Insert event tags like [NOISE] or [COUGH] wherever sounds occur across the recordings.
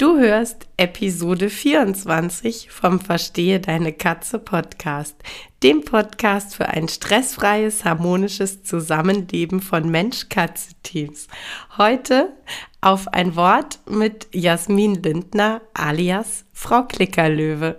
Du hörst Episode 24 vom Verstehe deine Katze Podcast, dem Podcast für ein stressfreies, harmonisches Zusammenleben von Mensch-Katze-Teams. Heute auf ein Wort mit Jasmin Lindner alias Frau Klickerlöwe.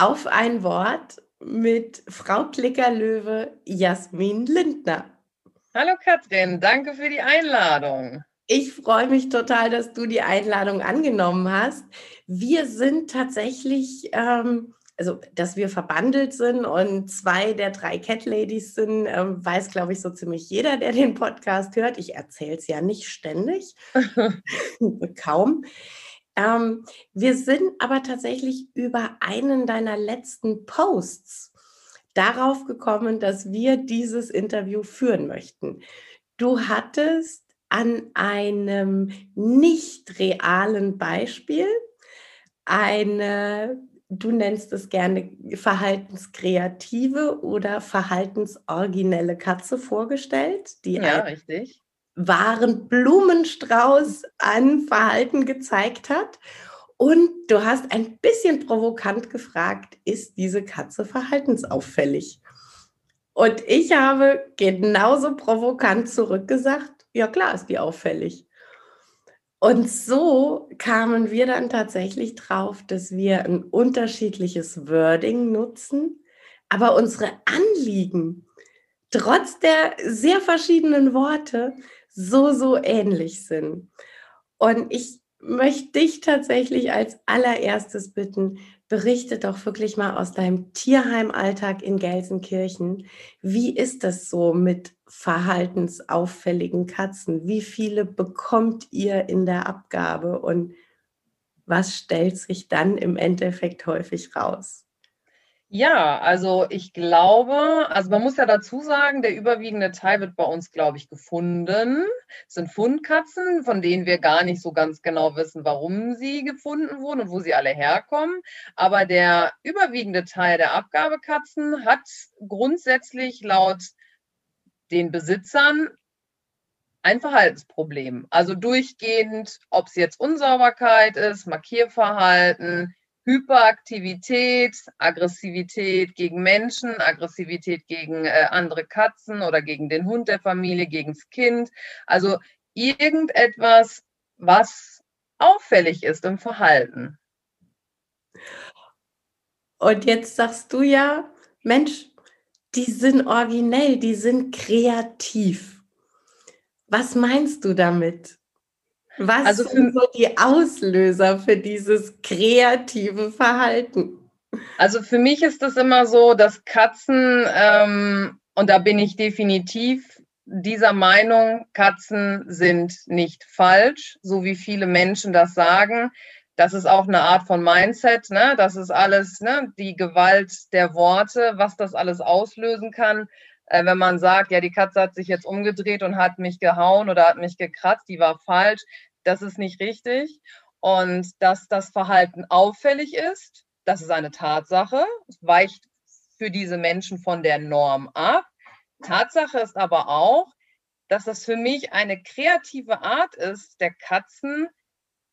Auf ein Wort mit Frau Klickerlöwe Jasmin Lindner. Hallo Katrin, danke für die Einladung. Ich freue mich total, dass du die Einladung angenommen hast. Wir sind tatsächlich, ähm, also dass wir verbandelt sind und zwei der drei Cat Ladies sind, ähm, weiß, glaube ich, so ziemlich jeder, der den Podcast hört. Ich erzähle es ja nicht ständig, [LAUGHS] kaum. Ähm, wir sind aber tatsächlich über einen deiner letzten Posts darauf gekommen, dass wir dieses Interview führen möchten. Du hattest an einem nicht realen Beispiel eine, du nennst es gerne verhaltenskreative oder verhaltensoriginelle Katze vorgestellt, die ja, richtig wahren Blumenstrauß an Verhalten gezeigt hat. Und du hast ein bisschen provokant gefragt, ist diese Katze verhaltensauffällig? Und ich habe genauso provokant zurückgesagt, ja klar ist die auffällig. Und so kamen wir dann tatsächlich drauf, dass wir ein unterschiedliches Wording nutzen, aber unsere Anliegen trotz der sehr verschiedenen Worte so, so ähnlich sind. Und ich möchte dich tatsächlich als allererstes bitten, berichte doch wirklich mal aus deinem Tierheimalltag in Gelsenkirchen. Wie ist das so mit verhaltensauffälligen Katzen? Wie viele bekommt ihr in der Abgabe und was stellt sich dann im Endeffekt häufig raus? Ja, also ich glaube, also man muss ja dazu sagen, der überwiegende Teil wird bei uns, glaube ich, gefunden. Es sind Fundkatzen, von denen wir gar nicht so ganz genau wissen, warum sie gefunden wurden und wo sie alle herkommen. Aber der überwiegende Teil der Abgabekatzen hat grundsätzlich laut den Besitzern ein Verhaltensproblem. Also durchgehend, ob es jetzt Unsauberkeit ist, Markierverhalten, Hyperaktivität, Aggressivität gegen Menschen, Aggressivität gegen äh, andere Katzen oder gegen den Hund der Familie, gegen das Kind. Also irgendetwas, was auffällig ist im Verhalten. Und jetzt sagst du ja, Mensch, die sind originell, die sind kreativ. Was meinst du damit? Was also sind so die Auslöser für dieses kreative Verhalten? Also für mich ist es immer so, dass Katzen, ähm, und da bin ich definitiv dieser Meinung, Katzen sind nicht falsch, so wie viele Menschen das sagen. Das ist auch eine Art von Mindset, ne? Das ist alles, ne? Die Gewalt der Worte, was das alles auslösen kann. Äh, wenn man sagt, ja, die Katze hat sich jetzt umgedreht und hat mich gehauen oder hat mich gekratzt, die war falsch das ist nicht richtig. Und dass das Verhalten auffällig ist, das ist eine Tatsache. Es weicht für diese Menschen von der Norm ab. Tatsache ist aber auch, dass das für mich eine kreative Art ist, der Katzen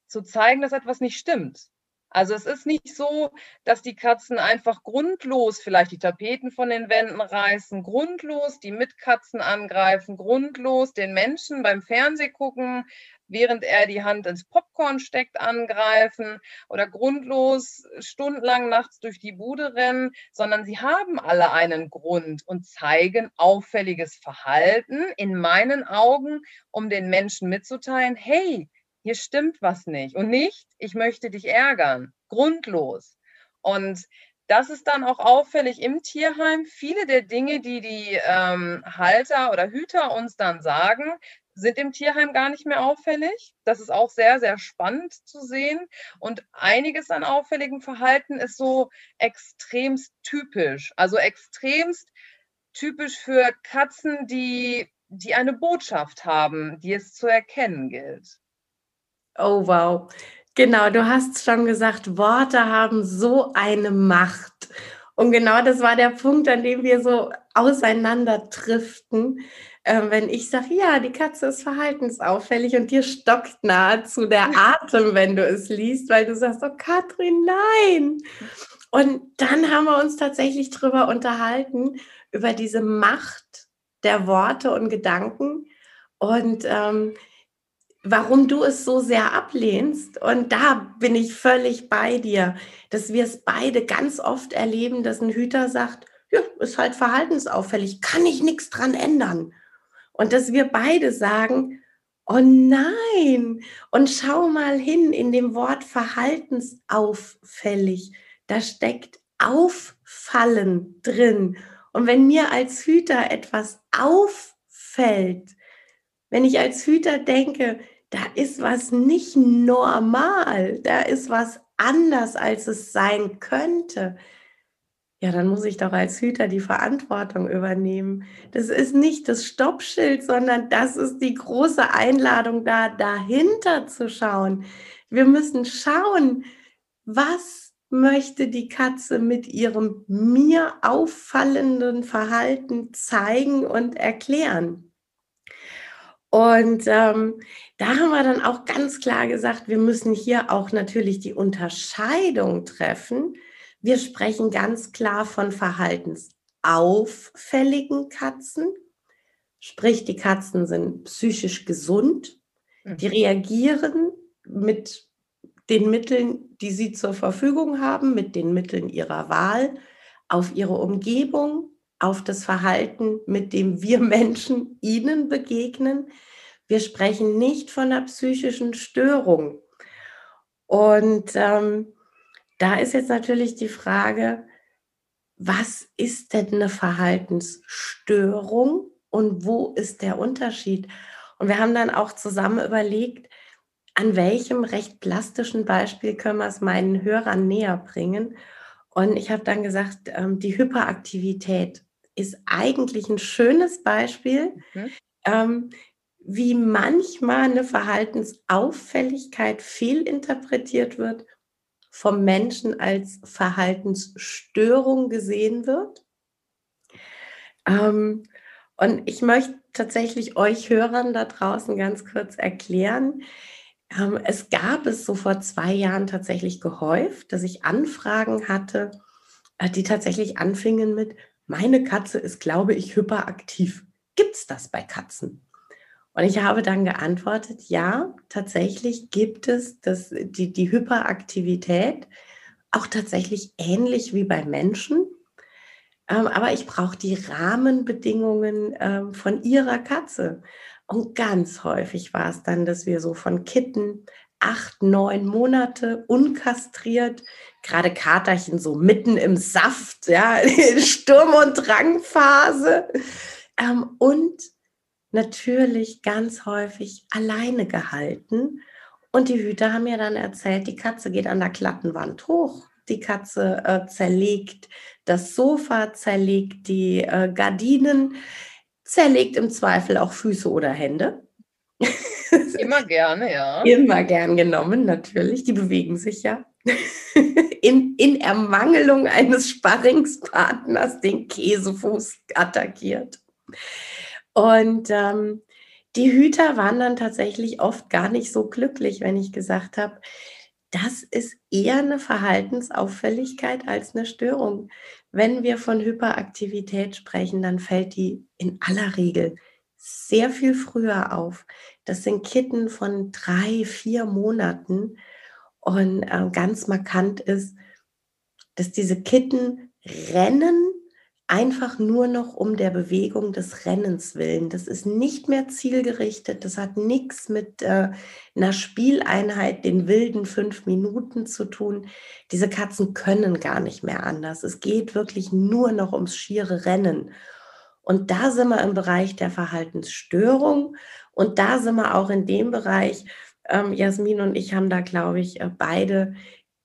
zu zeigen, dass etwas nicht stimmt. Also es ist nicht so, dass die Katzen einfach grundlos vielleicht die Tapeten von den Wänden reißen, grundlos die Mitkatzen angreifen, grundlos den Menschen beim Fernseh gucken, während er die Hand ins Popcorn steckt, angreifen oder grundlos stundenlang nachts durch die Bude rennen, sondern sie haben alle einen Grund und zeigen auffälliges Verhalten in meinen Augen, um den Menschen mitzuteilen, hey, hier stimmt was nicht. Und nicht, ich möchte dich ärgern. Grundlos. Und das ist dann auch auffällig im Tierheim. Viele der Dinge, die die ähm, Halter oder Hüter uns dann sagen, sind im Tierheim gar nicht mehr auffällig. Das ist auch sehr, sehr spannend zu sehen. Und einiges an auffälligem Verhalten ist so extremst typisch. Also extremst typisch für Katzen, die, die eine Botschaft haben, die es zu erkennen gilt. Oh, wow. Genau, du hast schon gesagt, Worte haben so eine Macht. Und genau das war der Punkt, an dem wir so auseinanderdriften. Ähm, wenn ich sage, ja, die Katze ist verhaltensauffällig und dir stockt nahezu der [LAUGHS] Atem, wenn du es liest, weil du sagst, oh Katrin, nein. Und dann haben wir uns tatsächlich drüber unterhalten, über diese Macht der Worte und Gedanken. Und ähm, warum du es so sehr ablehnst. Und da bin ich völlig bei dir, dass wir es beide ganz oft erleben, dass ein Hüter sagt, ja, ist halt verhaltensauffällig, kann ich nichts dran ändern. Und dass wir beide sagen, oh nein, und schau mal hin in dem Wort verhaltensauffällig, da steckt auffallen drin. Und wenn mir als Hüter etwas auffällt, wenn ich als Hüter denke, da ist was nicht normal, da ist was anders, als es sein könnte. Ja, dann muss ich doch als Hüter die Verantwortung übernehmen. Das ist nicht das Stoppschild, sondern das ist die große Einladung, da dahinter zu schauen. Wir müssen schauen, was möchte die Katze mit ihrem mir auffallenden Verhalten zeigen und erklären. Und ähm, da haben wir dann auch ganz klar gesagt, wir müssen hier auch natürlich die Unterscheidung treffen. Wir sprechen ganz klar von verhaltensauffälligen Katzen, sprich die Katzen sind psychisch gesund, die mhm. reagieren mit den Mitteln, die sie zur Verfügung haben, mit den Mitteln ihrer Wahl auf ihre Umgebung, auf das Verhalten, mit dem wir [LAUGHS] Menschen ihnen begegnen. Wir sprechen nicht von einer psychischen Störung. Und ähm, da ist jetzt natürlich die Frage, was ist denn eine Verhaltensstörung und wo ist der Unterschied? Und wir haben dann auch zusammen überlegt, an welchem recht plastischen Beispiel können wir es meinen Hörern näher bringen. Und ich habe dann gesagt, ähm, die Hyperaktivität ist eigentlich ein schönes Beispiel, mhm. Wie manchmal eine Verhaltensauffälligkeit fehlinterpretiert wird, vom Menschen als Verhaltensstörung gesehen wird. Ähm, und ich möchte tatsächlich euch Hörern da draußen ganz kurz erklären, ähm, es gab es so vor zwei Jahren tatsächlich gehäuft, dass ich Anfragen hatte, äh, die tatsächlich anfingen mit, meine Katze ist, glaube ich, hyperaktiv. Gibt es das bei Katzen? Und ich habe dann geantwortet, ja, tatsächlich gibt es das, die, die Hyperaktivität, auch tatsächlich ähnlich wie bei Menschen. Ähm, aber ich brauche die Rahmenbedingungen ähm, von ihrer Katze. Und ganz häufig war es dann, dass wir so von Kitten acht, neun Monate unkastriert, gerade Katerchen so mitten im Saft, ja, [LAUGHS] Sturm- und Drangphase. Ähm, und natürlich ganz häufig alleine gehalten. Und die Hüter haben mir dann erzählt, die Katze geht an der glatten Wand hoch. Die Katze äh, zerlegt das Sofa, zerlegt die äh, Gardinen, zerlegt im Zweifel auch Füße oder Hände. [LAUGHS] Immer gerne, ja. Immer gern genommen, natürlich. Die bewegen sich ja. [LAUGHS] In, in Ermangelung eines Sparringspartners den Käsefuß attackiert. Und ähm, die Hüter waren dann tatsächlich oft gar nicht so glücklich, wenn ich gesagt habe, das ist eher eine Verhaltensauffälligkeit als eine Störung. Wenn wir von Hyperaktivität sprechen, dann fällt die in aller Regel sehr viel früher auf. Das sind Kitten von drei, vier Monaten. Und äh, ganz markant ist, dass diese Kitten rennen einfach nur noch um der Bewegung des Rennens willen. Das ist nicht mehr zielgerichtet. Das hat nichts mit äh, einer Spieleinheit, den wilden fünf Minuten zu tun. Diese Katzen können gar nicht mehr anders. Es geht wirklich nur noch ums schiere Rennen. Und da sind wir im Bereich der Verhaltensstörung. Und da sind wir auch in dem Bereich, ähm, Jasmin und ich haben da, glaube ich, äh, beide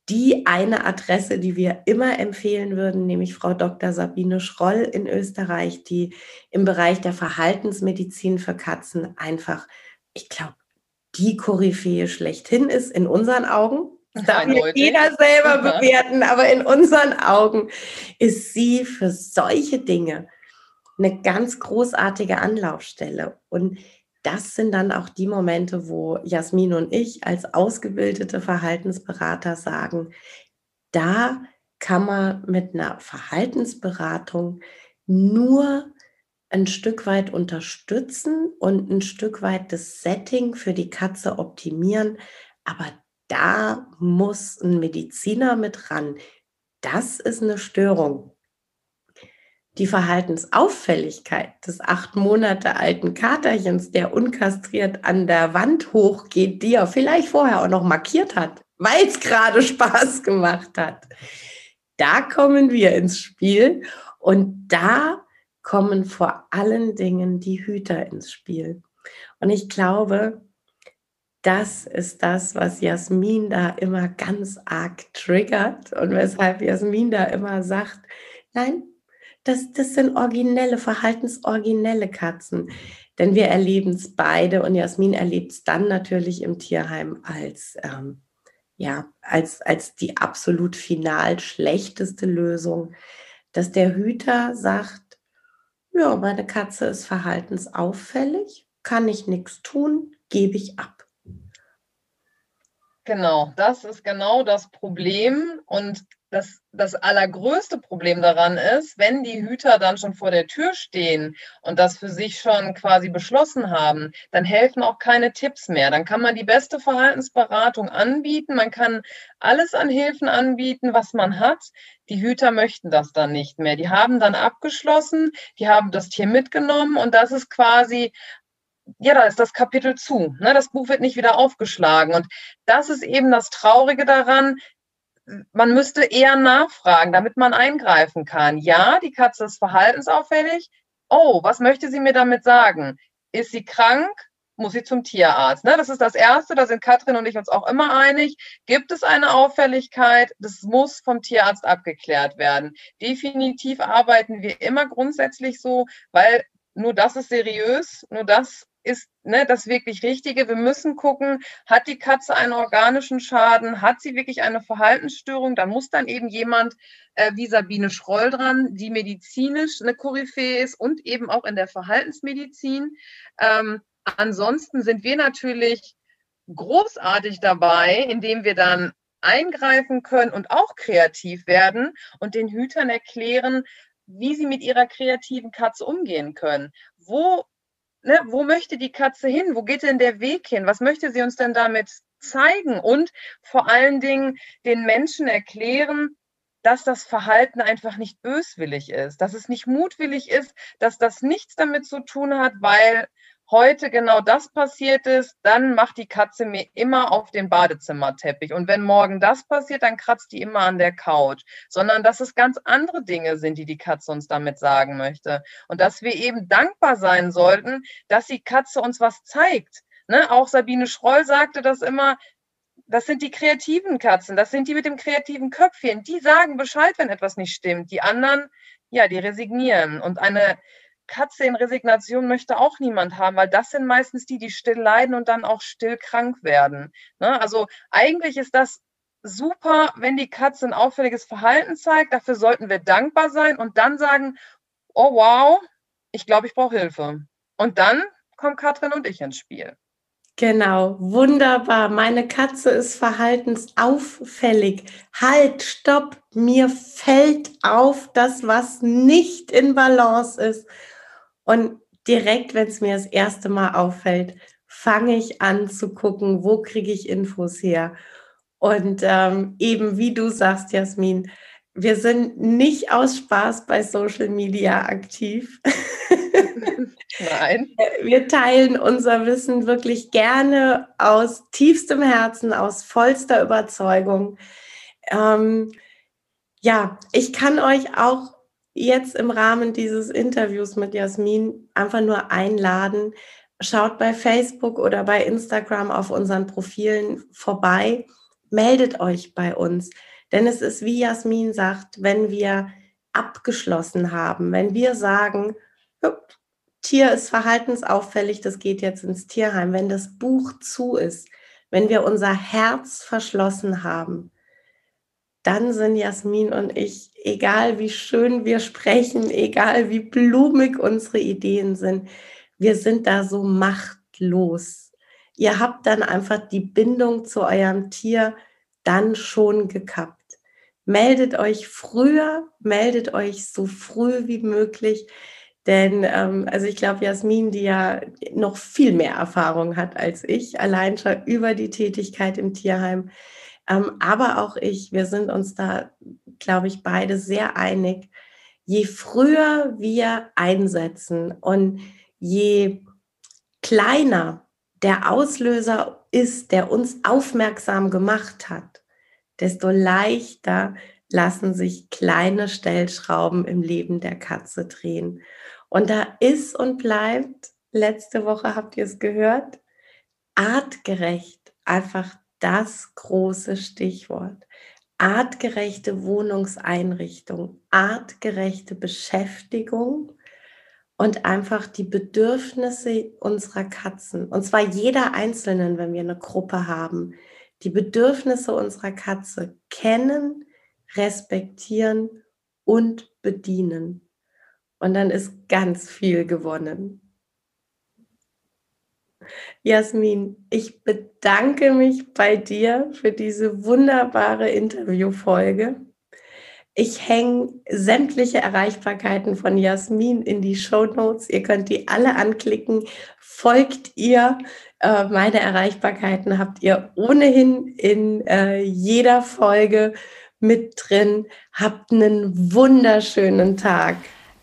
die eine Adresse, die wir immer empfehlen würden, nämlich Frau Dr. Sabine Schroll in Österreich, die im Bereich der Verhaltensmedizin für Katzen einfach, ich glaube, die Koryphäe schlechthin ist in unseren Augen. Das darf jeder selber [LAUGHS] bewerten, aber in unseren Augen ist sie für solche Dinge eine ganz großartige Anlaufstelle. Und das sind dann auch die Momente, wo Jasmin und ich als ausgebildete Verhaltensberater sagen, da kann man mit einer Verhaltensberatung nur ein Stück weit unterstützen und ein Stück weit das Setting für die Katze optimieren. Aber da muss ein Mediziner mit ran. Das ist eine Störung die Verhaltensauffälligkeit des acht Monate alten Katerchens, der unkastriert an der Wand hochgeht, die er vielleicht vorher auch noch markiert hat, weil es gerade [LAUGHS] Spaß gemacht hat. Da kommen wir ins Spiel und da kommen vor allen Dingen die Hüter ins Spiel. Und ich glaube, das ist das, was Jasmin da immer ganz arg triggert und weshalb Jasmin da immer sagt, nein, das, das sind originelle, verhaltensoriginelle Katzen. Denn wir erleben es beide und Jasmin erlebt es dann natürlich im Tierheim als, ähm, ja, als, als die absolut final schlechteste Lösung, dass der Hüter sagt, ja, meine Katze ist verhaltensauffällig, kann ich nichts tun, gebe ich ab. Genau, das ist genau das Problem. Und das, das allergrößte Problem daran ist, wenn die Hüter dann schon vor der Tür stehen und das für sich schon quasi beschlossen haben, dann helfen auch keine Tipps mehr. Dann kann man die beste Verhaltensberatung anbieten, man kann alles an Hilfen anbieten, was man hat. Die Hüter möchten das dann nicht mehr. Die haben dann abgeschlossen, die haben das Tier mitgenommen und das ist quasi ja, da ist das Kapitel zu. Ne? Das Buch wird nicht wieder aufgeschlagen. Und das ist eben das Traurige daran man müsste eher nachfragen, damit man eingreifen kann. Ja, die Katze ist verhaltensauffällig. Oh, was möchte sie mir damit sagen? Ist sie krank? Muss sie zum Tierarzt? Ne? Das ist das Erste, da sind Katrin und ich uns auch immer einig. Gibt es eine Auffälligkeit? Das muss vom Tierarzt abgeklärt werden. Definitiv arbeiten wir immer grundsätzlich so, weil nur das ist seriös, nur das ist ne, das wirklich Richtige. Wir müssen gucken, hat die Katze einen organischen Schaden, hat sie wirklich eine Verhaltensstörung, dann muss dann eben jemand äh, wie Sabine Schroll dran, die medizinisch eine Koryphäe ist und eben auch in der Verhaltensmedizin. Ähm, ansonsten sind wir natürlich großartig dabei, indem wir dann eingreifen können und auch kreativ werden und den Hütern erklären, wie sie mit ihrer kreativen Katze umgehen können. Wo ne, wo möchte die Katze hin? Wo geht denn der Weg hin? Was möchte sie uns denn damit zeigen? Und vor allen Dingen den Menschen erklären, dass das Verhalten einfach nicht böswillig ist, dass es nicht mutwillig ist, dass das nichts damit zu tun hat, weil heute genau das passiert ist, dann macht die Katze mir immer auf den Badezimmerteppich. Und wenn morgen das passiert, dann kratzt die immer an der Couch. Sondern dass es ganz andere Dinge sind, die die Katze uns damit sagen möchte. Und dass wir eben dankbar sein sollten, dass die Katze uns was zeigt. Ne? Auch Sabine Schroll sagte das immer, das sind die kreativen Katzen, das sind die mit dem kreativen Köpfchen. Die sagen Bescheid, wenn etwas nicht stimmt. Die anderen, ja, die resignieren. Und eine Katze in Resignation möchte auch niemand haben, weil das sind meistens die, die still leiden und dann auch still krank werden. Ne? Also eigentlich ist das super, wenn die Katze ein auffälliges Verhalten zeigt. Dafür sollten wir dankbar sein und dann sagen, oh wow, ich glaube, ich brauche Hilfe. Und dann kommen Katrin und ich ins Spiel. Genau, wunderbar. Meine Katze ist verhaltensauffällig. Halt, stopp, mir fällt auf das, was nicht in Balance ist. Und direkt, wenn es mir das erste Mal auffällt, fange ich an zu gucken, wo kriege ich Infos her. Und ähm, eben wie du sagst, Jasmin, wir sind nicht aus Spaß bei Social Media aktiv. [LAUGHS] Nein. Wir teilen unser Wissen wirklich gerne aus tiefstem Herzen, aus vollster Überzeugung. Ähm, ja, ich kann euch auch jetzt im Rahmen dieses Interviews mit Jasmin einfach nur einladen. Schaut bei Facebook oder bei Instagram auf unseren Profilen vorbei. Meldet euch bei uns. Denn es ist, wie Jasmin sagt, wenn wir abgeschlossen haben, wenn wir sagen, Tier ist verhaltensauffällig, das geht jetzt ins Tierheim, wenn das Buch zu ist, wenn wir unser Herz verschlossen haben, dann sind Jasmin und ich, egal wie schön wir sprechen, egal wie blumig unsere Ideen sind, wir sind da so machtlos. Ihr habt dann einfach die Bindung zu eurem Tier dann schon gekappt. Meldet euch früher, meldet euch so früh wie möglich. Denn, ähm, also ich glaube, Jasmin, die ja noch viel mehr Erfahrung hat als ich, allein schon über die Tätigkeit im Tierheim, aber auch ich, wir sind uns da, glaube ich, beide sehr einig. Je früher wir einsetzen und je kleiner der Auslöser ist, der uns aufmerksam gemacht hat, desto leichter lassen sich kleine Stellschrauben im Leben der Katze drehen. Und da ist und bleibt, letzte Woche habt ihr es gehört, artgerecht einfach das große Stichwort. Artgerechte Wohnungseinrichtung, artgerechte Beschäftigung und einfach die Bedürfnisse unserer Katzen, und zwar jeder Einzelnen, wenn wir eine Gruppe haben, die Bedürfnisse unserer Katze kennen, respektieren und bedienen. Und dann ist ganz viel gewonnen. Jasmin, ich bedanke mich bei dir für diese wunderbare Interviewfolge. Ich hänge sämtliche Erreichbarkeiten von Jasmin in die Show Notes. Ihr könnt die alle anklicken. Folgt ihr. Äh, meine Erreichbarkeiten habt ihr ohnehin in äh, jeder Folge mit drin. Habt einen wunderschönen Tag.